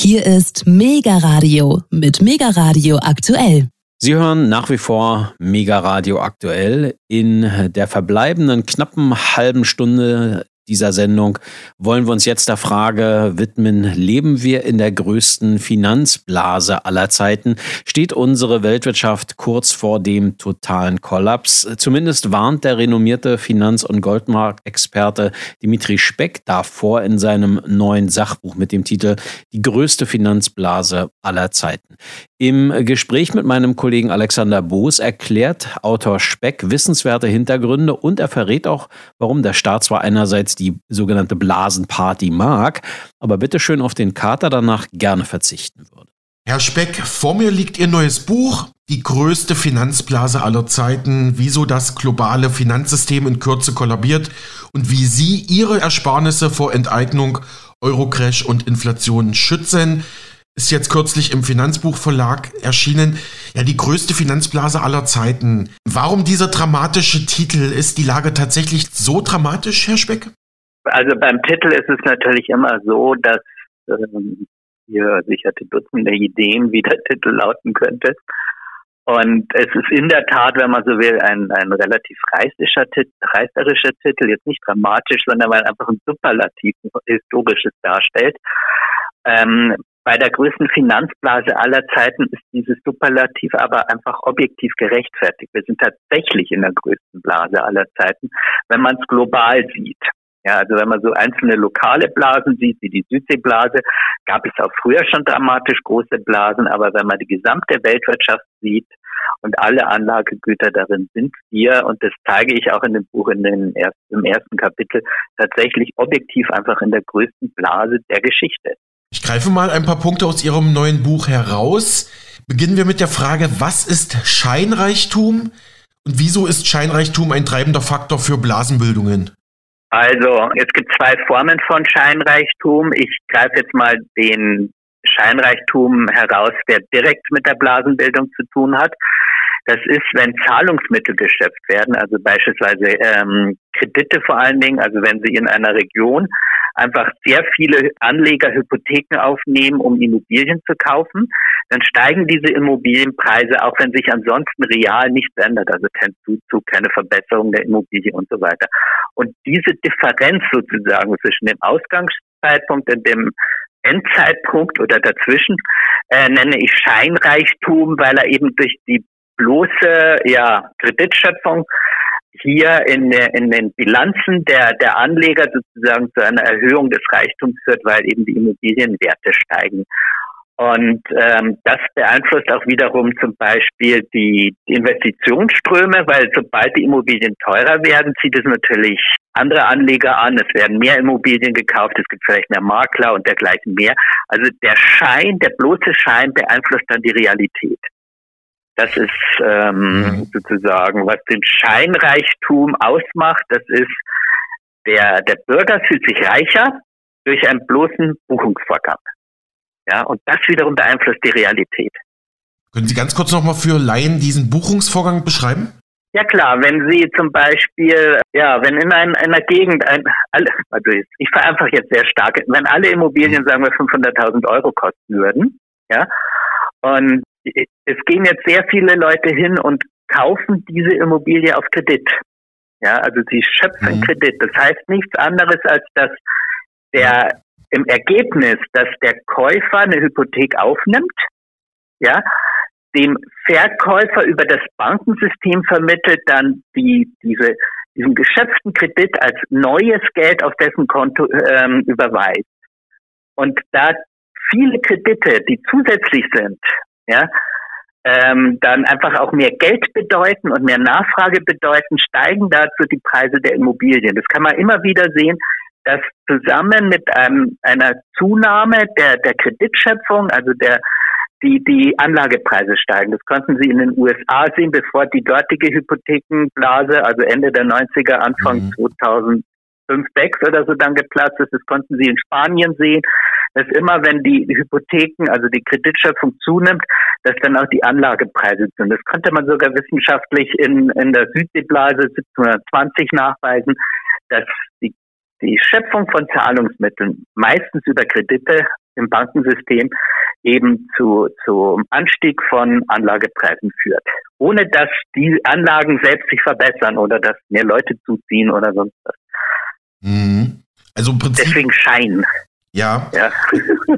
Hier ist Mega Radio mit Mega Radio aktuell. Sie hören nach wie vor Mega Radio aktuell. In der verbleibenden knappen halben Stunde dieser Sendung wollen wir uns jetzt der Frage widmen, leben wir in der größten Finanzblase aller Zeiten? Steht unsere Weltwirtschaft kurz vor dem totalen Kollaps? Zumindest warnt der renommierte Finanz- und Goldmarktexperte Dimitri Speck davor in seinem neuen Sachbuch mit dem Titel Die größte Finanzblase aller Zeiten. Im Gespräch mit meinem Kollegen Alexander Boos erklärt Autor Speck wissenswerte Hintergründe und er verrät auch, warum der Staat zwar einerseits die sogenannte Blasenparty mag, aber bitte schön auf den Kater danach gerne verzichten würde. Herr Speck, vor mir liegt Ihr neues Buch, die größte Finanzblase aller Zeiten, wieso das globale Finanzsystem in Kürze kollabiert und wie Sie Ihre Ersparnisse vor Enteignung, Eurocrash und Inflation schützen ist jetzt kürzlich im Finanzbuchverlag erschienen. Ja, die größte Finanzblase aller Zeiten. Warum dieser dramatische Titel? Ist die Lage tatsächlich so dramatisch, Herr Speck? Also beim Titel ist es natürlich immer so, dass ähm, hier sicherte Dutzende Ideen, wie der Titel lauten könnte. Und es ist in der Tat, wenn man so will, ein, ein relativ reißerischer, reißerischer Titel, jetzt nicht dramatisch, sondern weil einfach ein Superlativ historisches darstellt. Ähm, bei der größten Finanzblase aller Zeiten ist dieses Superlativ aber einfach objektiv gerechtfertigt. Wir sind tatsächlich in der größten Blase aller Zeiten, wenn man es global sieht. Ja, also wenn man so einzelne lokale Blasen sieht, wie die Südseeblase, gab es auch früher schon dramatisch große Blasen, aber wenn man die gesamte Weltwirtschaft sieht und alle Anlagegüter darin sind wir, und das zeige ich auch in dem Buch in den ersten, im ersten Kapitel, tatsächlich objektiv einfach in der größten Blase der Geschichte. Ich greife mal ein paar Punkte aus Ihrem neuen Buch heraus. Beginnen wir mit der Frage, was ist Scheinreichtum und wieso ist Scheinreichtum ein treibender Faktor für Blasenbildungen? Also, es gibt zwei Formen von Scheinreichtum. Ich greife jetzt mal den Scheinreichtum heraus, der direkt mit der Blasenbildung zu tun hat. Das ist, wenn Zahlungsmittel geschöpft werden, also beispielsweise ähm, Kredite vor allen Dingen, also wenn Sie in einer Region einfach sehr viele Anleger Hypotheken aufnehmen, um Immobilien zu kaufen, dann steigen diese Immobilienpreise, auch wenn sich ansonsten real nichts ändert, also kein Zuzug, keine Verbesserung der Immobilie und so weiter. Und diese Differenz sozusagen zwischen dem Ausgangszeitpunkt und dem Endzeitpunkt oder dazwischen äh, nenne ich Scheinreichtum, weil er eben durch die bloße ja, Kreditschöpfung hier in, in den Bilanzen der, der Anleger sozusagen zu einer Erhöhung des Reichtums führt, weil eben die Immobilienwerte steigen. Und ähm, das beeinflusst auch wiederum zum Beispiel die Investitionsströme, weil sobald die Immobilien teurer werden, zieht es natürlich andere Anleger an. Es werden mehr Immobilien gekauft, es gibt vielleicht mehr Makler und dergleichen mehr. Also der Schein, der bloße Schein beeinflusst dann die Realität. Das ist ähm, mhm. sozusagen, was den Scheinreichtum ausmacht. Das ist, der, der Bürger fühlt sich reicher durch einen bloßen Buchungsvorgang. Ja, und das wiederum beeinflusst die Realität. Können Sie ganz kurz nochmal für Laien diesen Buchungsvorgang beschreiben? Ja klar, wenn Sie zum Beispiel, ja, wenn in, ein, einer Gegend, ein, alle, also ich vereinfache jetzt sehr stark, wenn alle Immobilien, sagen wir, 500.000 Euro kosten würden, ja, und es gehen jetzt sehr viele Leute hin und kaufen diese Immobilie auf Kredit. Ja, also sie schöpfen mhm. Kredit. Das heißt nichts anderes als, dass der im Ergebnis, dass der Käufer eine Hypothek aufnimmt, ja, dem Verkäufer über das Bankensystem vermittelt dann die, diese, diesen geschöpften Kredit als neues Geld auf dessen Konto ähm, überweist. Und da viele Kredite, die zusätzlich sind, ja, ähm, dann einfach auch mehr Geld bedeuten und mehr Nachfrage bedeuten, steigen dazu die Preise der Immobilien. Das kann man immer wieder sehen, dass zusammen mit einem, einer Zunahme der, der Kreditschöpfung, also der die, die Anlagepreise steigen. Das konnten Sie in den USA sehen, bevor die dortige Hypothekenblase, also Ende der 90er, Anfang mhm. 2005, 6 oder so dann geplatzt ist. Das konnten Sie in Spanien sehen dass immer, wenn die Hypotheken, also die Kreditschöpfung zunimmt, dass dann auch die Anlagepreise sind. Das konnte man sogar wissenschaftlich in, in der Südseeblase 1720 nachweisen, dass die, die Schöpfung von Zahlungsmitteln meistens über Kredite im Bankensystem eben zu, zum Anstieg von Anlagepreisen führt. Ohne dass die Anlagen selbst sich verbessern oder dass mehr Leute zuziehen oder sonst was. Mhm. Also im Prinzip. Deswegen Schein. Ja. ja.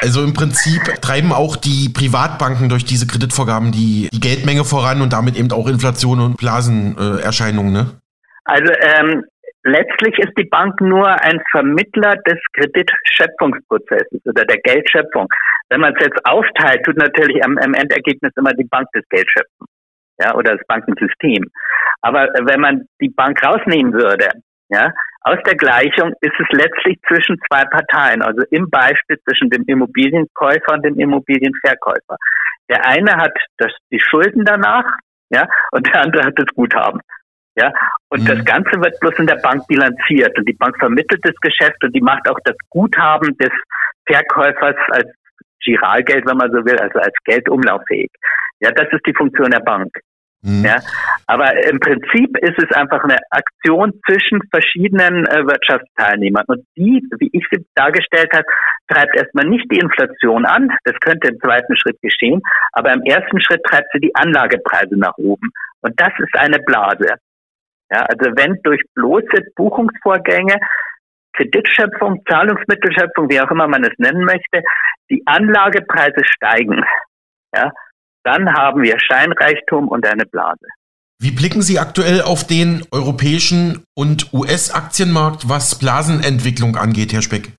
also im Prinzip treiben auch die Privatbanken durch diese Kreditvorgaben die, die Geldmenge voran und damit eben auch Inflation und Blasenerscheinungen, ne? Also ähm, letztlich ist die Bank nur ein Vermittler des Kreditschöpfungsprozesses oder der Geldschöpfung. Wenn man es jetzt aufteilt, tut natürlich am, am Endergebnis immer die Bank das Geld schöpfen. Ja, oder das Bankensystem. Aber wenn man die Bank rausnehmen würde, ja, aus der Gleichung ist es letztlich zwischen zwei Parteien, also im Beispiel zwischen dem Immobilienkäufer und dem Immobilienverkäufer. Der eine hat das, die Schulden danach, ja, und der andere hat das Guthaben. Ja, und mhm. das Ganze wird bloß in der Bank bilanziert und die Bank vermittelt das Geschäft und die macht auch das Guthaben des Verkäufers als Giralgeld, wenn man so will, also als Geld umlauffähig. Ja, das ist die Funktion der Bank. Mhm. Ja, aber im Prinzip ist es einfach eine Aktion zwischen verschiedenen äh, Wirtschaftsteilnehmern. Und die, wie ich sie dargestellt habe, treibt erstmal nicht die Inflation an. Das könnte im zweiten Schritt geschehen. Aber im ersten Schritt treibt sie die Anlagepreise nach oben. Und das ist eine Blase. Ja, also wenn durch bloße Buchungsvorgänge Kreditschöpfung, Zahlungsmittelschöpfung, wie auch immer man es nennen möchte, die Anlagepreise steigen, ja, dann haben wir Scheinreichtum und eine Blase. Wie blicken Sie aktuell auf den europäischen und US-Aktienmarkt, was Blasenentwicklung angeht, Herr Speck?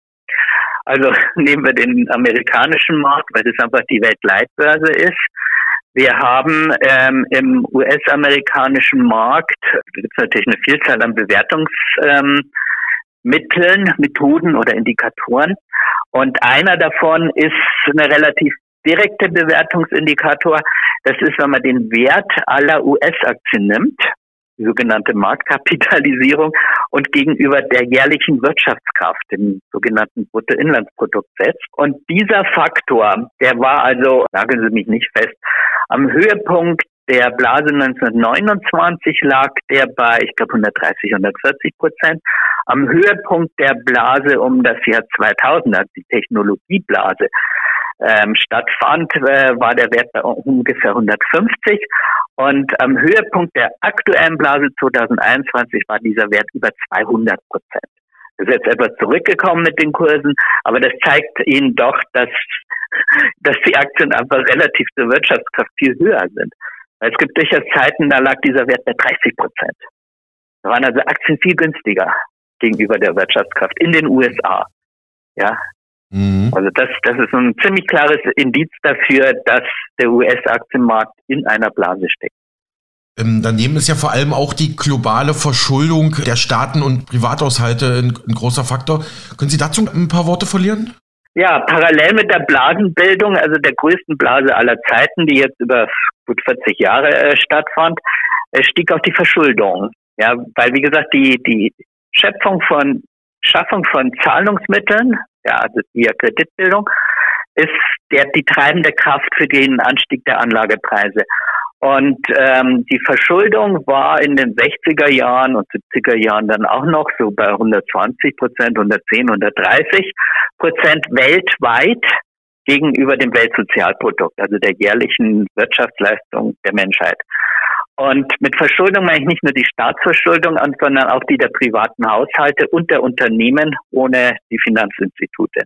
Also nehmen wir den amerikanischen Markt, weil das einfach die Weltleitbörse ist. Wir haben ähm, im US-amerikanischen Markt, da gibt es natürlich eine Vielzahl an Bewertungsmitteln, ähm, Methoden oder Indikatoren. Und einer davon ist eine relativ direkte Bewertungsindikator. Das ist, wenn man den Wert aller US-Aktien nimmt, die sogenannte Marktkapitalisierung, und gegenüber der jährlichen Wirtschaftskraft, dem sogenannten Bruttoinlandsprodukt setzt. Und dieser Faktor, der war also, sagen Sie mich nicht fest, am Höhepunkt der Blase 1929 lag der bei, ich glaube, 130, 140 Prozent. Am Höhepunkt der Blase um das Jahr 2000, also die Technologieblase, ähm, stattfand, äh, war der Wert bei ungefähr 150 und am Höhepunkt der aktuellen Blase 2021 war dieser Wert über 200 Prozent. Das ist jetzt etwas zurückgekommen mit den Kursen, aber das zeigt Ihnen doch, dass, dass die Aktien einfach relativ zur Wirtschaftskraft viel höher sind. Weil es gibt durchaus Zeiten, da lag dieser Wert bei 30 Prozent. Da waren also Aktien viel günstiger gegenüber der Wirtschaftskraft in den USA. Ja, Mhm. Also das, das ist ein ziemlich klares Indiz dafür, dass der US-Aktienmarkt in einer Blase steckt. Ähm, daneben ist ja vor allem auch die globale Verschuldung der Staaten und Privathaushalte ein, ein großer Faktor. Können Sie dazu ein paar Worte verlieren? Ja, parallel mit der Blasenbildung, also der größten Blase aller Zeiten, die jetzt über gut 40 Jahre äh, stattfand, äh, stieg auch die Verschuldung. Ja, weil wie gesagt, die, die Schöpfung von Schaffung von Zahlungsmitteln ja, also via Kreditbildung, ist der, die treibende Kraft für den Anstieg der Anlagepreise. Und ähm, die Verschuldung war in den 60er Jahren und 70er Jahren dann auch noch so bei 120 Prozent, 110, 130 Prozent weltweit gegenüber dem Weltsozialprodukt, also der jährlichen Wirtschaftsleistung der Menschheit. Und mit Verschuldung meine ich nicht nur die Staatsverschuldung, sondern auch die der privaten Haushalte und der Unternehmen ohne die Finanzinstitute.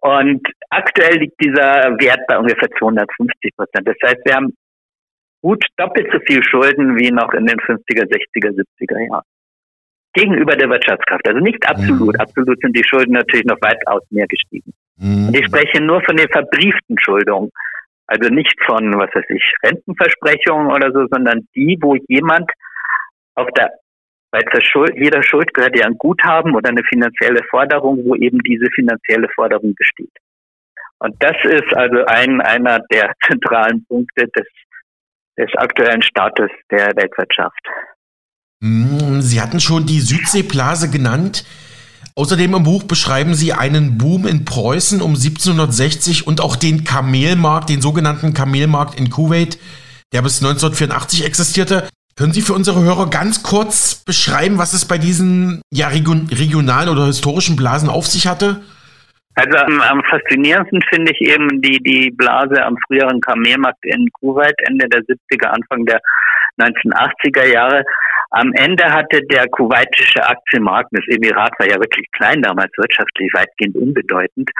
Und aktuell liegt dieser Wert bei ungefähr 250 Prozent. Das heißt, wir haben gut doppelt so viel Schulden wie noch in den 50er, 60er, 70er Jahren. Gegenüber der Wirtschaftskraft. Also nicht absolut. Mhm. Absolut sind die Schulden natürlich noch weitaus mehr gestiegen. Mhm. Und ich spreche nur von den verbrieften Schuldungen. Also nicht von, was weiß ich, Rentenversprechungen oder so, sondern die, wo jemand auf der, bei Schuld, jeder Schuld gehört ja ein Guthaben oder eine finanzielle Forderung, wo eben diese finanzielle Forderung besteht. Und das ist also ein, einer der zentralen Punkte des, des aktuellen Status der Weltwirtschaft. Hm, Sie hatten schon die Südseeblase genannt. Außerdem im Buch beschreiben Sie einen Boom in Preußen um 1760 und auch den Kamelmarkt, den sogenannten Kamelmarkt in Kuwait, der bis 1984 existierte. Können Sie für unsere Hörer ganz kurz beschreiben, was es bei diesen ja, regionalen oder historischen Blasen auf sich hatte? Also am, am faszinierendsten finde ich eben die, die Blase am früheren Kamelmarkt in Kuwait, Ende der 70er, Anfang der 1980er Jahre. Am Ende hatte der kuwaitische Aktienmarkt, das Emirat war ja wirklich klein damals, wirtschaftlich weitgehend unbedeutend,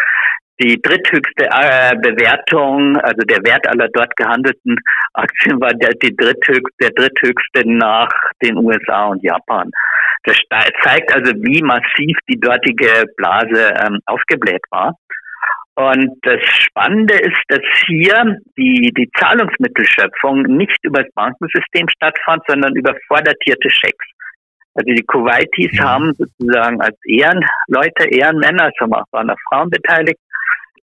die dritthöchste äh, Bewertung, also der Wert aller dort gehandelten Aktien war der, die dritthöchste, der dritthöchste nach den USA und Japan. Das zeigt also, wie massiv die dortige Blase ähm, aufgebläht war. Und das Spannende ist, dass hier die, die Zahlungsmittelschöpfung nicht über das Bankensystem stattfand, sondern über vordatierte Schecks. Also die Kuwaitis ja. haben sozusagen als Ehrenleute, Ehrenmänner, es waren auch Frauen beteiligt,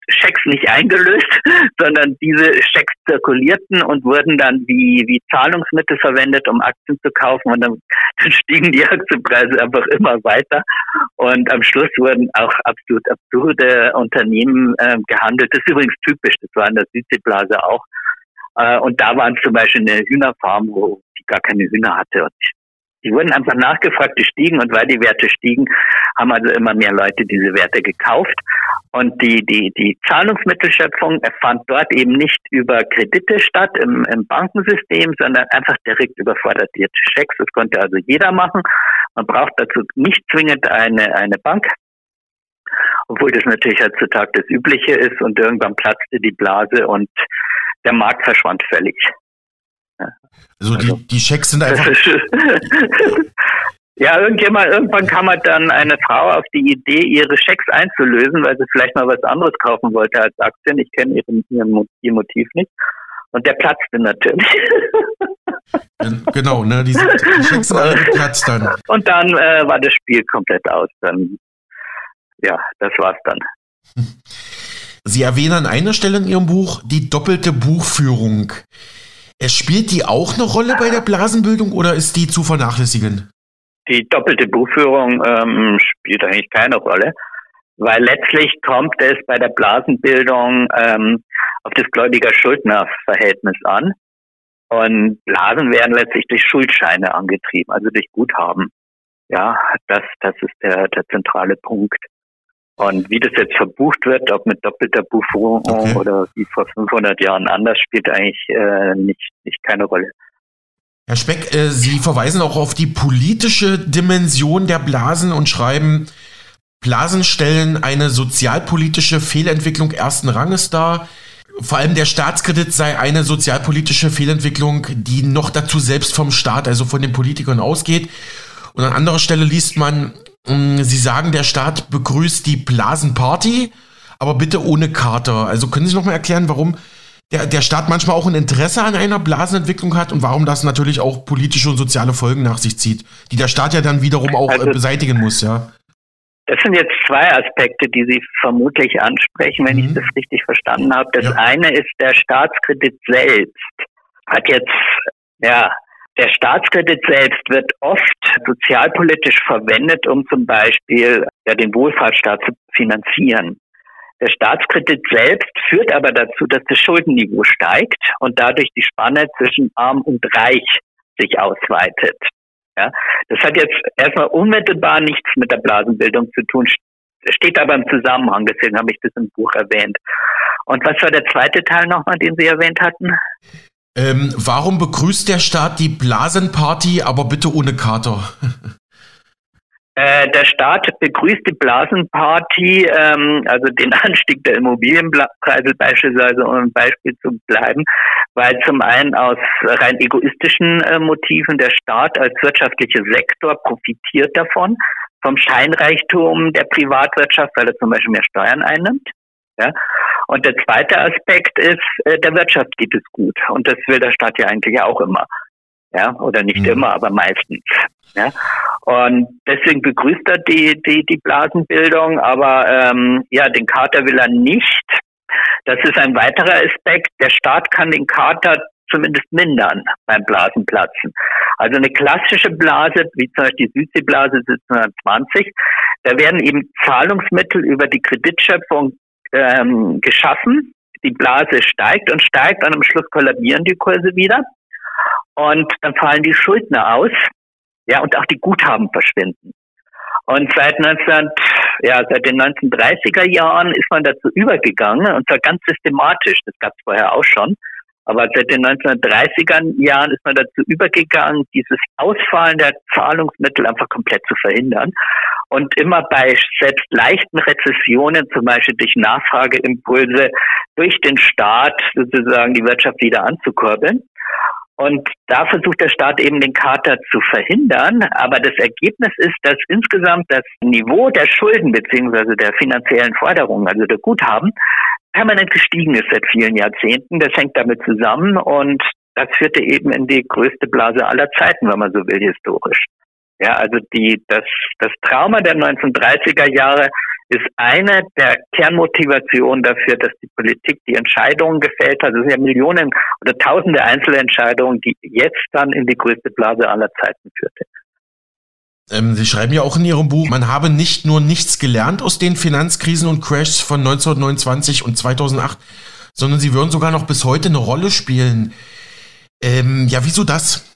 Schecks nicht eingelöst, sondern diese Schecks zirkulierten und wurden dann wie, wie Zahlungsmittel verwendet, um Aktien zu kaufen und dann, dann stiegen die Aktienpreise einfach immer weiter und am Schluss wurden auch absolut absurde Unternehmen äh, gehandelt. Das ist übrigens typisch, das war in der Südseeblase auch. Äh, und da waren zum Beispiel eine Hühnerfarm, wo die gar keine Hühner hatte und die wurden einfach nachgefragt, die stiegen und weil die Werte stiegen, haben also immer mehr Leute diese Werte gekauft. Und die, die, die Zahlungsmittelschöpfung fand dort eben nicht über Kredite statt im, im Bankensystem, sondern einfach direkt über vordatierte Schecks. Das konnte also jeder machen. Man braucht dazu nicht zwingend eine, eine Bank, obwohl das natürlich heutzutage das Übliche ist. Und irgendwann platzte die Blase und der Markt verschwand völlig. Also, also die, die Schecks sind einfach. ja, irgendjemand, irgendwann kam halt dann eine Frau auf die Idee, ihre Schecks einzulösen, weil sie vielleicht mal was anderes kaufen wollte als Aktien. Ich kenne ihr Motiv nicht. Und der platzte natürlich. genau, ne? Die, sind, die Schecks sind alle geplatzt dann. Und dann äh, war das Spiel komplett aus. Dann, ja, das war's dann. Sie erwähnen an einer Stelle in Ihrem Buch die doppelte Buchführung. Es spielt die auch eine Rolle bei der Blasenbildung oder ist die zu vernachlässigen? Die doppelte Buchführung ähm, spielt eigentlich keine Rolle, weil letztlich kommt es bei der Blasenbildung ähm, auf das Gläubiger-Schuldner-Verhältnis an. Und Blasen werden letztlich durch Schuldscheine angetrieben, also durch Guthaben. Ja, das, das ist der, der zentrale Punkt. Und wie das jetzt verbucht wird, ob mit doppelter Buchführung okay. oder wie vor 500 Jahren anders, spielt eigentlich äh, nicht, nicht keine Rolle. Herr Speck, äh, Sie verweisen auch auf die politische Dimension der Blasen und schreiben, Blasen stellen eine sozialpolitische Fehlentwicklung ersten Ranges dar. Vor allem der Staatskredit sei eine sozialpolitische Fehlentwicklung, die noch dazu selbst vom Staat, also von den Politikern ausgeht. Und an anderer Stelle liest man, Sie sagen, der Staat begrüßt die Blasenparty, aber bitte ohne Kater. Also können Sie noch mal erklären, warum der, der Staat manchmal auch ein Interesse an einer Blasenentwicklung hat und warum das natürlich auch politische und soziale Folgen nach sich zieht, die der Staat ja dann wiederum auch also, beseitigen muss, ja? Das sind jetzt zwei Aspekte, die Sie vermutlich ansprechen, wenn mhm. ich das richtig verstanden habe. Das ja. eine ist der Staatskredit selbst hat jetzt ja der Staatskredit selbst wird oft sozialpolitisch verwendet, um zum Beispiel ja, den Wohlfahrtsstaat zu finanzieren. Der Staatskredit selbst führt aber dazu, dass das Schuldenniveau steigt und dadurch die Spanne zwischen arm und reich sich ausweitet. Ja, das hat jetzt erstmal unmittelbar nichts mit der Blasenbildung zu tun, steht aber im Zusammenhang, deswegen habe ich das im Buch erwähnt. Und was war der zweite Teil nochmal, den Sie erwähnt hatten? Ähm, warum begrüßt der Staat die Blasenparty, aber bitte ohne Kater? Äh, der Staat begrüßt die Blasenparty, ähm, also den Anstieg der Immobilienpreise beispielsweise, um ein Beispiel zu bleiben, weil zum einen aus rein egoistischen äh, Motiven der Staat als wirtschaftlicher Sektor profitiert davon, vom Scheinreichtum der Privatwirtschaft, weil er zum Beispiel mehr Steuern einnimmt. Ja? Und der zweite Aspekt ist, äh, der Wirtschaft geht es gut. Und das will der Staat ja eigentlich auch immer. Ja, oder nicht mhm. immer, aber meistens. Ja. Und deswegen begrüßt er die, die, die Blasenbildung, aber ähm, ja, den Kater will er nicht. Das ist ein weiterer Aspekt. Der Staat kann den Kater zumindest mindern beim Blasenplatzen. Also eine klassische Blase, wie zum Beispiel die Südseeblase 1720, da werden eben Zahlungsmittel über die Kreditschöpfung ähm, geschaffen. Die Blase steigt und steigt und am Schluss kollabieren die Kurse wieder. Und dann fallen die Schuldner aus. Ja, und auch die Guthaben verschwinden. Und seit 19 ja, seit den 1930er Jahren ist man dazu übergegangen, und zwar ganz systematisch, das gab es vorher auch schon, aber seit den 1930er Jahren ist man dazu übergegangen, dieses Ausfallen der Zahlungsmittel einfach komplett zu verhindern. Und immer bei selbst leichten Rezessionen, zum Beispiel durch Nachfrageimpulse, durch den Staat sozusagen die Wirtschaft wieder anzukurbeln. Und da versucht der Staat eben den Kater zu verhindern. Aber das Ergebnis ist, dass insgesamt das Niveau der Schulden beziehungsweise der finanziellen Forderungen, also der Guthaben, permanent gestiegen ist seit vielen Jahrzehnten. Das hängt damit zusammen und das führte eben in die größte Blase aller Zeiten, wenn man so will, historisch. Ja, also die, das, das Trauma der 1930er Jahre ist eine der Kernmotivationen dafür, dass die Politik die Entscheidungen gefällt hat. Es sind ja Millionen oder tausende Einzelentscheidungen, die jetzt dann in die größte Blase aller Zeiten führte. Ähm, Sie schreiben ja auch in Ihrem Buch, man habe nicht nur nichts gelernt aus den Finanzkrisen und Crashs von 1929 und 2008, sondern sie würden sogar noch bis heute eine Rolle spielen. Ähm, ja, wieso das?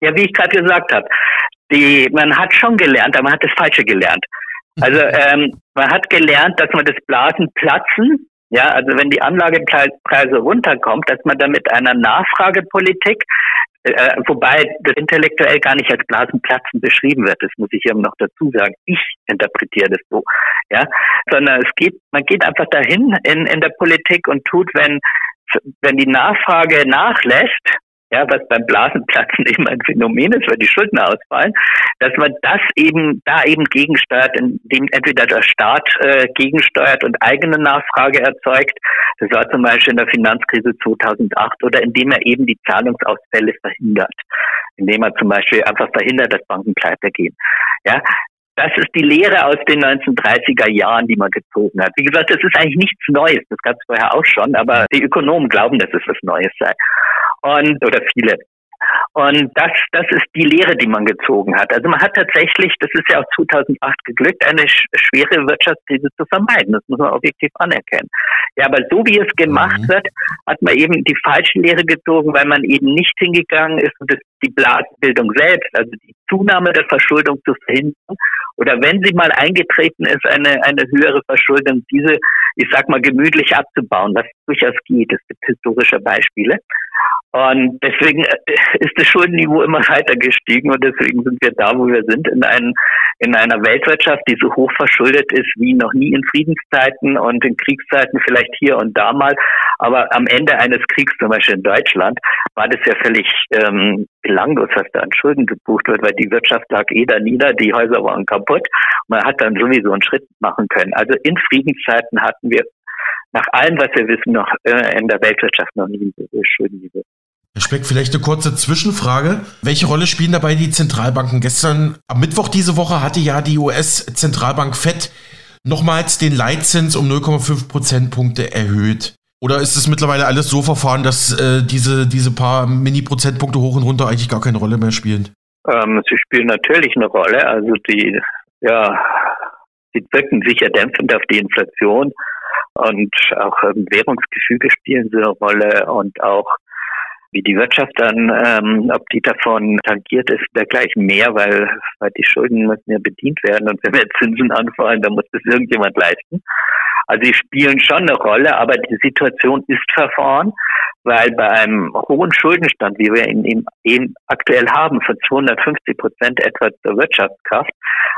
Ja, wie ich gerade gesagt habe, die, man hat schon gelernt, aber man hat das Falsche gelernt. Also ähm, man hat gelernt, dass man das Blasenplatzen, ja, also wenn die Anlagepreise runterkommt, dass man da mit einer Nachfragepolitik, äh, wobei das intellektuell gar nicht als Blasenplatzen beschrieben wird, das muss ich eben noch dazu sagen. Ich interpretiere das so, ja, sondern es geht, man geht einfach dahin in, in der Politik und tut, wenn wenn die Nachfrage nachlässt, ja, was beim Blasenplatzen eben ein Phänomen ist, weil die Schulden ausfallen, dass man das eben da eben gegensteuert, indem entweder der Staat äh, gegensteuert und eigene Nachfrage erzeugt, das war zum Beispiel in der Finanzkrise 2008, oder indem er eben die Zahlungsausfälle verhindert, indem er zum Beispiel einfach verhindert, dass Banken pleite gehen. Ja, das ist die Lehre aus den 1930er Jahren, die man gezogen hat. Wie gesagt, das ist eigentlich nichts Neues. Das gab es vorher auch schon, aber die Ökonomen glauben, dass es was Neues sei und oder viele. Und das, das ist die Lehre, die man gezogen hat. Also man hat tatsächlich, das ist ja auch 2008 geglückt, eine schwere Wirtschaftskrise zu vermeiden. Das muss man objektiv anerkennen. Ja, aber so wie es gemacht mhm. wird, hat man eben die falsche Lehre gezogen, weil man eben nicht hingegangen ist und das, die Blasenbildung selbst, also die Zunahme der Verschuldung zu verhindern. Oder wenn sie mal eingetreten ist, eine, eine höhere Verschuldung, diese, ich sag mal, gemütlich abzubauen, was durchaus geht. Es gibt historische Beispiele. Und deswegen äh, ist das Schuldenniveau immer weiter gestiegen und deswegen sind wir da, wo wir sind, in, ein, in einer Weltwirtschaft, die so hoch verschuldet ist wie noch nie in Friedenszeiten und in Kriegszeiten vielleicht hier und da mal. Aber am Ende eines Kriegs, zum Beispiel in Deutschland, war das ja völlig ähm, belanglos, was da an Schulden gebucht wird, weil die Wirtschaft lag eh da nieder, die Häuser waren kaputt. Man hat dann sowieso einen Schritt machen können. Also in Friedenszeiten hatten wir nach allem, was wir wissen, noch äh, in der Weltwirtschaft noch nie so schön wie wir. Speck, vielleicht eine kurze Zwischenfrage. Welche Rolle spielen dabei die Zentralbanken? Gestern, am Mittwoch diese Woche, hatte ja die US-Zentralbank FED nochmals den Leitzins um 0,5 Prozentpunkte erhöht. Oder ist es mittlerweile alles so verfahren, dass äh, diese, diese paar Mini-Prozentpunkte hoch und runter eigentlich gar keine Rolle mehr spielen? Ähm, sie spielen natürlich eine Rolle. Also die, ja, sie wirken sicher dämpfend auf die Inflation und auch ähm, Währungsgefüge spielen so eine Rolle und auch wie die Wirtschaft dann, ähm, ob die davon tangiert ist, dergleichen mehr, weil, weil die Schulden müssen ja bedient werden und wenn wir Zinsen anfallen, dann muss das irgendjemand leisten. Also sie spielen schon eine Rolle, aber die Situation ist verfahren, weil bei einem hohen Schuldenstand, wie wir ihn eben aktuell haben, von 250 Prozent etwa der Wirtschaftskraft,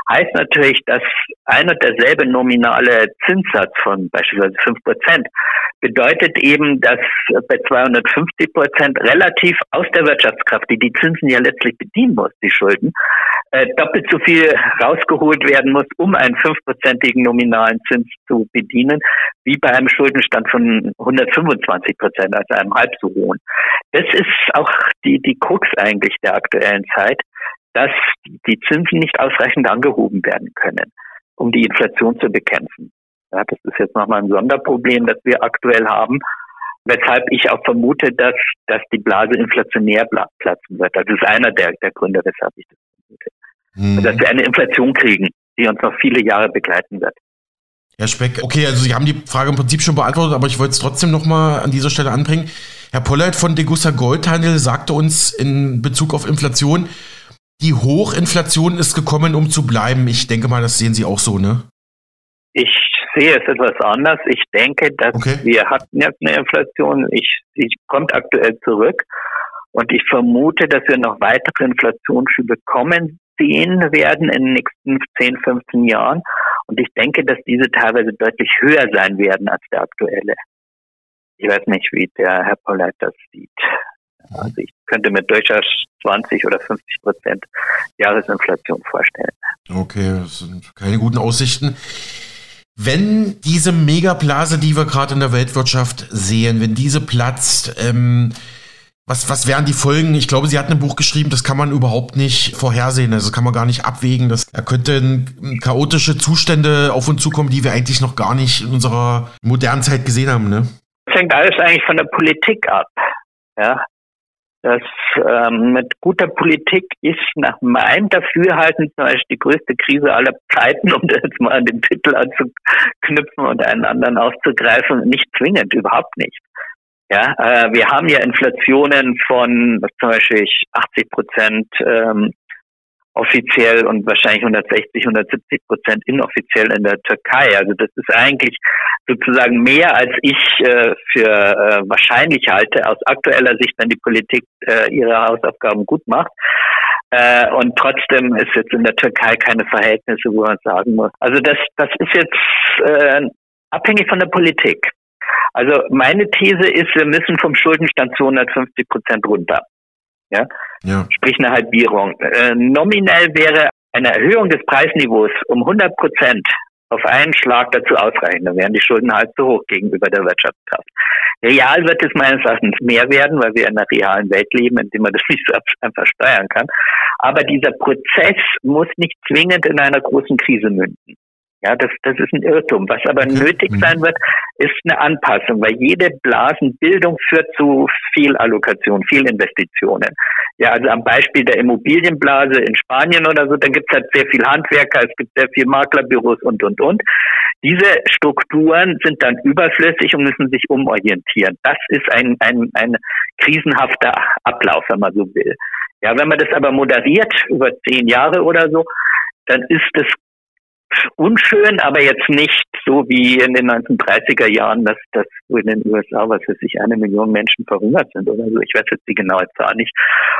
heißt natürlich, dass ein und derselbe nominale Zinssatz von beispielsweise 5 Prozent bedeutet eben, dass bei 250 Prozent relativ aus der Wirtschaftskraft, die die Zinsen ja letztlich bedienen muss, die Schulden, äh, doppelt so viel rausgeholt werden muss, um einen fünfprozentigen nominalen Zins zu bedienen, wie bei einem Schuldenstand von 125 Prozent, also einem halb so hohen. Das ist auch die, die Krux eigentlich der aktuellen Zeit, dass die Zinsen nicht ausreichend angehoben werden können, um die Inflation zu bekämpfen. Ja, das ist jetzt nochmal ein Sonderproblem, das wir aktuell haben, weshalb ich auch vermute, dass, dass die Blase inflationär platzen wird. Das ist einer der, der Gründe, weshalb ich das Mhm. Dass wir eine Inflation kriegen, die uns noch viele Jahre begleiten wird. Herr Speck, okay, also Sie haben die Frage im Prinzip schon beantwortet, aber ich wollte es trotzdem nochmal an dieser Stelle anbringen. Herr Pollert von Degussa Goldhandel sagte uns in Bezug auf Inflation, die Hochinflation ist gekommen, um zu bleiben. Ich denke mal, das sehen Sie auch so, ne? Ich sehe es etwas anders. Ich denke, dass okay. wir hatten jetzt eine Inflation. Ich, sie kommt aktuell zurück. Und ich vermute, dass wir noch weitere Inflationsschübe kommen sehen werden in den nächsten 10, 15 Jahren. Und ich denke, dass diese teilweise deutlich höher sein werden als der aktuelle. Ich weiß nicht, wie der Herr Polleit das sieht. Also ich könnte mir durchaus 20 oder 50 Prozent Jahresinflation vorstellen. Okay, das sind keine guten Aussichten. Wenn diese Megablase, die wir gerade in der Weltwirtschaft sehen, wenn diese platzt, ähm, was, was wären die Folgen? Ich glaube, sie hat ein Buch geschrieben, das kann man überhaupt nicht vorhersehen, also kann man gar nicht abwägen. Das, da könnten chaotische Zustände auf uns zukommen, die wir eigentlich noch gar nicht in unserer modernen Zeit gesehen haben. Ne? Das hängt alles eigentlich von der Politik ab. Ja, das ähm, mit guter Politik ist nach meinem Dafürhalten zum Beispiel die größte Krise aller Zeiten, um das jetzt mal an den Titel anzuknüpfen und einen anderen auszugreifen, nicht zwingend, überhaupt nicht. Ja, äh, wir haben ja Inflationen von zum Beispiel 80 Prozent ähm, offiziell und wahrscheinlich 160, 170 Prozent inoffiziell in der Türkei. Also das ist eigentlich sozusagen mehr, als ich äh, für äh, wahrscheinlich halte, aus aktueller Sicht, wenn die Politik äh, ihre Hausaufgaben gut macht. Äh, und trotzdem ist jetzt in der Türkei keine Verhältnisse, wo man sagen muss. Also das, das ist jetzt äh, abhängig von der Politik. Also meine These ist, wir müssen vom Schuldenstand zu 150 Prozent runter. Ja? ja. Sprich eine Halbierung. Äh, nominell wäre eine Erhöhung des Preisniveaus um 100 Prozent auf einen Schlag dazu ausreichen. Dann wären die Schulden halt zu hoch gegenüber der Wirtschaftskraft. Real wird es meines Erachtens mehr werden, weil wir in einer realen Welt leben, in der man das nicht so einfach steuern kann. Aber dieser Prozess muss nicht zwingend in einer großen Krise münden. Ja, das, das ist ein Irrtum. Was aber okay. nötig mhm. sein wird, ist eine Anpassung, weil jede Blasenbildung führt zu viel Allokation, viel Investitionen. Ja, also am Beispiel der Immobilienblase in Spanien oder so, da gibt es halt sehr viel Handwerker, es gibt sehr viel Maklerbüros und, und, und. Diese Strukturen sind dann überflüssig und müssen sich umorientieren. Das ist ein, ein, ein krisenhafter Ablauf, wenn man so will. Ja, wenn man das aber moderiert über zehn Jahre oder so, dann ist es unschön, aber jetzt nicht so wie in den 1930er Jahren, dass, dass in den USA, was weiß ich, eine Million Menschen verhungert sind oder so. Ich weiß jetzt die genaue Zahl nicht.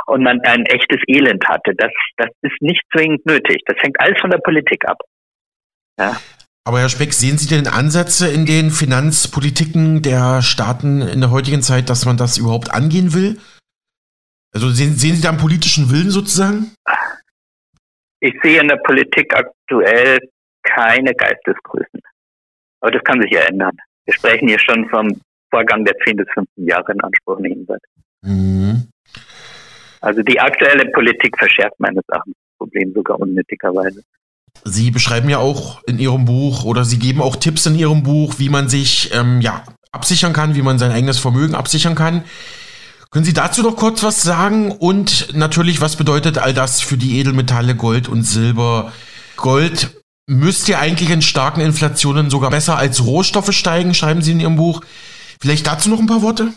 Und man ein echtes Elend hatte. Das, das ist nicht zwingend nötig. Das hängt alles von der Politik ab. Ja. Aber Herr Speck, sehen Sie denn Ansätze in den Finanzpolitiken der Staaten in der heutigen Zeit, dass man das überhaupt angehen will? Also sehen, sehen Sie da einen politischen Willen sozusagen? Ich sehe in der Politik aktuell keine Geistesgrößen. Aber das kann sich ja ändern. Wir sprechen hier schon vom Vorgang der 10 bis 15 Jahre in Anspruch nehmen wird. Mhm. Also die aktuelle Politik verschärft meines Erachtens das Problem sogar unnötigerweise. Sie beschreiben ja auch in Ihrem Buch oder Sie geben auch Tipps in Ihrem Buch, wie man sich ähm, ja, absichern kann, wie man sein eigenes Vermögen absichern kann. Können Sie dazu noch kurz was sagen? Und natürlich, was bedeutet all das für die Edelmetalle Gold und Silber? Gold müsste ja eigentlich in starken Inflationen sogar besser als Rohstoffe steigen, schreiben Sie in Ihrem Buch. Vielleicht dazu noch ein paar Worte?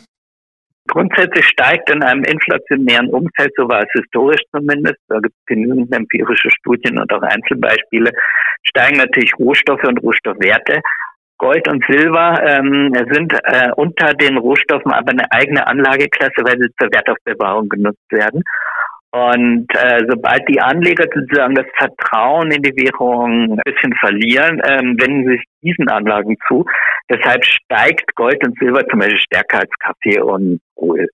Grundsätzlich steigt in einem inflationären Umfeld, so war es historisch zumindest, da gibt es genügend empirische Studien und auch Einzelbeispiele, steigen natürlich Rohstoffe und Rohstoffwerte. Gold und Silber ähm, sind äh, unter den Rohstoffen aber eine eigene Anlageklasse, weil sie zur Wertaufbewahrung genutzt werden. Und äh, sobald die Anleger sozusagen das Vertrauen in die Währung ein bisschen verlieren, ähm, wenden sie sich diesen Anlagen zu. Deshalb steigt Gold und Silber zum Beispiel stärker als Kaffee und Öl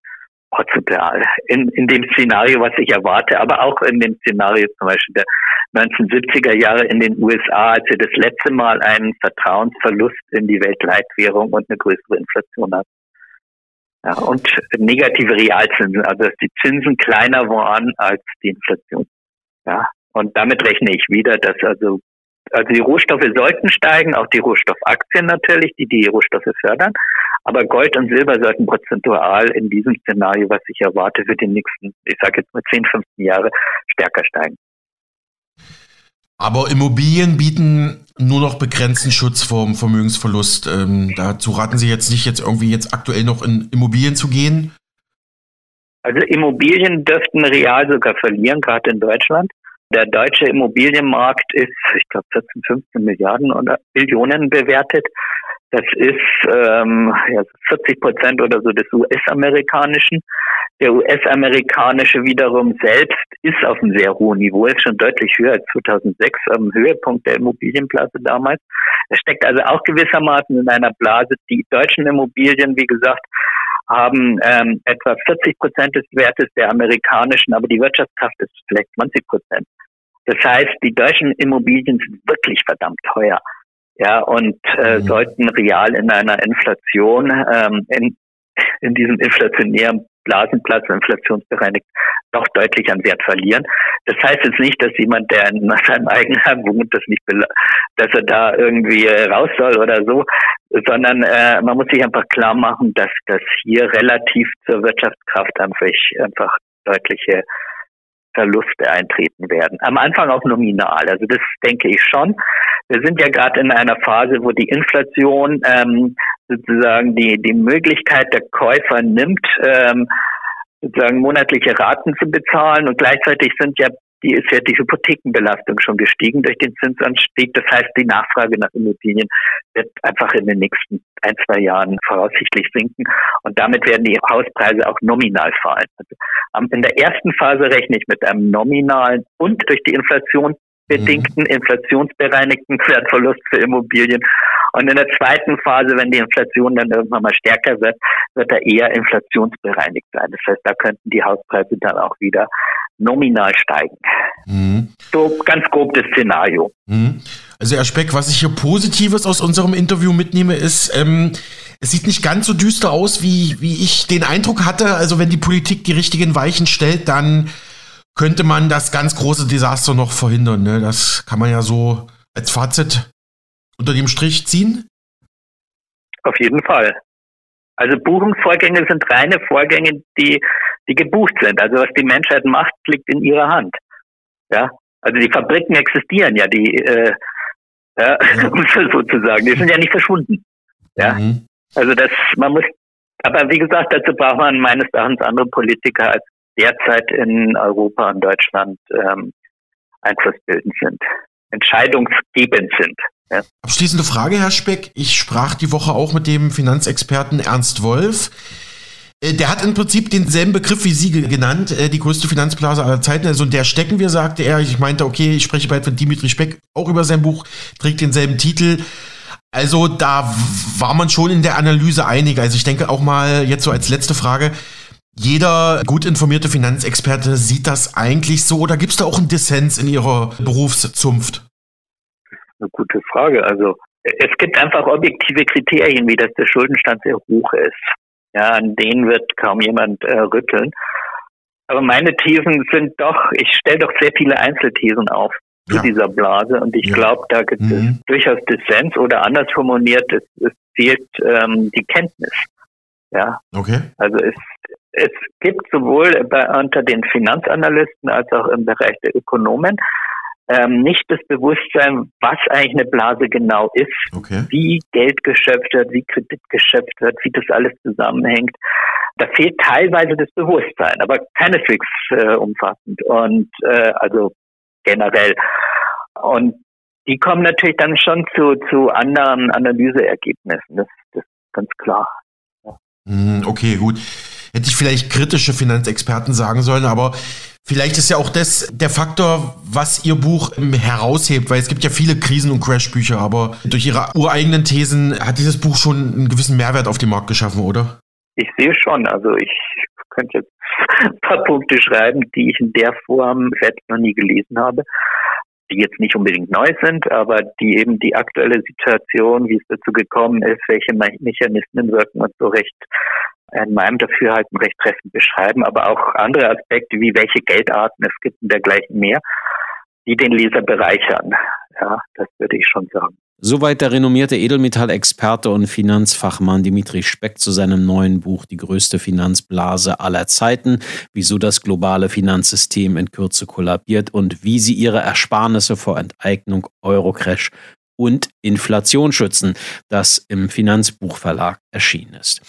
prozentual. In, in dem Szenario, was ich erwarte, aber auch in dem Szenario zum Beispiel der 1970er Jahre in den USA, als wir das letzte Mal einen Vertrauensverlust in die Weltleitwährung und eine größere Inflation hatten. Ja, und negative Realzinsen, also dass die Zinsen kleiner waren als die Inflation. Ja, und damit rechne ich wieder, dass also, also die Rohstoffe sollten steigen, auch die Rohstoffaktien natürlich, die die Rohstoffe fördern. Aber Gold und Silber sollten prozentual in diesem Szenario, was ich erwarte, für die nächsten, ich sage jetzt mal 10, 15 Jahre stärker steigen. Aber Immobilien bieten nur noch begrenzten Schutz vor Vermögensverlust. Ähm, dazu raten Sie jetzt nicht, jetzt irgendwie jetzt aktuell noch in Immobilien zu gehen? Also Immobilien dürften real sogar verlieren, gerade in Deutschland. Der deutsche Immobilienmarkt ist, ich glaube, 14, 15 Milliarden oder Billionen bewertet. Das ist ähm, ja, 40 Prozent oder so des US-amerikanischen. Der US-amerikanische wiederum selbst ist auf einem sehr hohen Niveau, ist schon deutlich höher als 2006 am Höhepunkt der Immobilienblase damals. Er steckt also auch gewissermaßen in einer Blase. Die deutschen Immobilien, wie gesagt, haben ähm, etwa 40 Prozent des Wertes der amerikanischen, aber die Wirtschaftskraft ist vielleicht 20 Prozent. Das heißt, die deutschen Immobilien sind wirklich verdammt teuer. Ja, und äh, mhm. sollten real in einer Inflation, ähm, in, in diesem inflationären Blasenplatz, inflationsbereinigt, doch deutlich an Wert verlieren. Das heißt jetzt nicht, dass jemand, der in seinem Eigenheim wohnt, das nicht, dass er da irgendwie raus soll oder so, sondern äh, man muss sich einfach klar machen, dass das hier relativ zur Wirtschaftskraft einfach, einfach deutliche Verluste eintreten werden. Am Anfang auch nominal. Also das denke ich schon. Wir sind ja gerade in einer Phase, wo die Inflation ähm, sozusagen die, die Möglichkeit der Käufer nimmt, ähm, sozusagen monatliche Raten zu bezahlen und gleichzeitig sind ja die ist ja die Hypothekenbelastung schon gestiegen durch den Zinsanstieg. Das heißt, die Nachfrage nach Immobilien wird einfach in den nächsten ein, zwei Jahren voraussichtlich sinken. Und damit werden die Hauspreise auch nominal fallen. Also in der ersten Phase rechne ich mit einem nominalen und durch die Inflation bedingten, mhm. inflationsbereinigten Wertverlust für Immobilien. Und in der zweiten Phase, wenn die Inflation dann irgendwann mal stärker wird, wird er eher inflationsbereinigt sein. Das heißt, da könnten die Hauspreise dann auch wieder nominal steigen. Mhm. So ganz grob das Szenario. Mhm. Also Herr Speck, was ich hier Positives aus unserem Interview mitnehme, ist, ähm, es sieht nicht ganz so düster aus, wie, wie ich den Eindruck hatte. Also wenn die Politik die richtigen Weichen stellt, dann könnte man das ganz große Desaster noch verhindern. Ne? Das kann man ja so als Fazit unter dem Strich ziehen. Auf jeden Fall. Also Buchungsvorgänge sind reine Vorgänge, die die gebucht sind. Also was die Menschheit macht, liegt in ihrer Hand. Ja, also die Fabriken existieren ja, die äh, ja, sozusagen, die sind ja nicht verschwunden. Ja, mhm. also das, man muss, aber wie gesagt, dazu braucht man meines Erachtens andere Politiker als derzeit in Europa und Deutschland ähm, einflussbildend sind, entscheidungsgebend sind. Ja. Abschließende Frage, Herr Speck. Ich sprach die Woche auch mit dem Finanzexperten Ernst Wolf. Äh, der hat im Prinzip denselben Begriff wie Sie genannt, äh, die größte Finanzblase aller Zeiten. Also in der stecken wir, sagte er. Ich meinte, okay, ich spreche bald von Dimitri Speck auch über sein Buch, trägt denselben Titel. Also da war man schon in der Analyse einig. Also ich denke auch mal jetzt so als letzte Frage, jeder gut informierte Finanzexperte sieht das eigentlich so oder gibt es da auch einen Dissens in Ihrer Berufszunft? Eine gute Frage. Also es gibt einfach objektive Kriterien, wie dass der Schuldenstand sehr hoch ist. Ja, an denen wird kaum jemand äh, rütteln. Aber meine Thesen sind doch, ich stelle doch sehr viele Einzelthesen auf zu ja. dieser Blase und ich ja. glaube, da gibt mhm. es durchaus Dissens oder anders formuliert, es, es fehlt ähm, die Kenntnis. Ja. Okay. Also es, es gibt sowohl bei, unter den Finanzanalysten als auch im Bereich der Ökonomen ähm, nicht das Bewusstsein, was eigentlich eine Blase genau ist, okay. wie Geld geschöpft wird, wie Kredit geschöpft wird, wie das alles zusammenhängt. Da fehlt teilweise das Bewusstsein, aber keineswegs äh, umfassend und äh, also generell. Und die kommen natürlich dann schon zu, zu anderen Analyseergebnissen. Das, das ist ganz klar. Ja. Hm, okay, gut. Hätte ich vielleicht kritische Finanzexperten sagen sollen, aber Vielleicht ist ja auch das der Faktor, was Ihr Buch ähm, heraushebt, weil es gibt ja viele Krisen- und Crashbücher, aber durch Ihre ureigenen Thesen hat dieses Buch schon einen gewissen Mehrwert auf den Markt geschaffen, oder? Ich sehe schon. Also ich könnte jetzt ein paar Punkte schreiben, die ich in der Form selbst noch nie gelesen habe, die jetzt nicht unbedingt neu sind, aber die eben die aktuelle Situation, wie es dazu gekommen ist, welche Mechanismen wirken und so recht in meinem Dafürhalten recht treffend beschreiben, aber auch andere Aspekte wie welche Geldarten es gibt und dergleichen mehr, die den Leser bereichern. Ja, das würde ich schon sagen. Soweit der renommierte Edelmetallexperte und Finanzfachmann Dimitri Speck zu seinem neuen Buch Die größte Finanzblase aller Zeiten, wieso das globale Finanzsystem in Kürze kollabiert und wie sie ihre Ersparnisse vor Enteignung, Eurocrash und Inflation schützen, das im Finanzbuchverlag erschienen ist.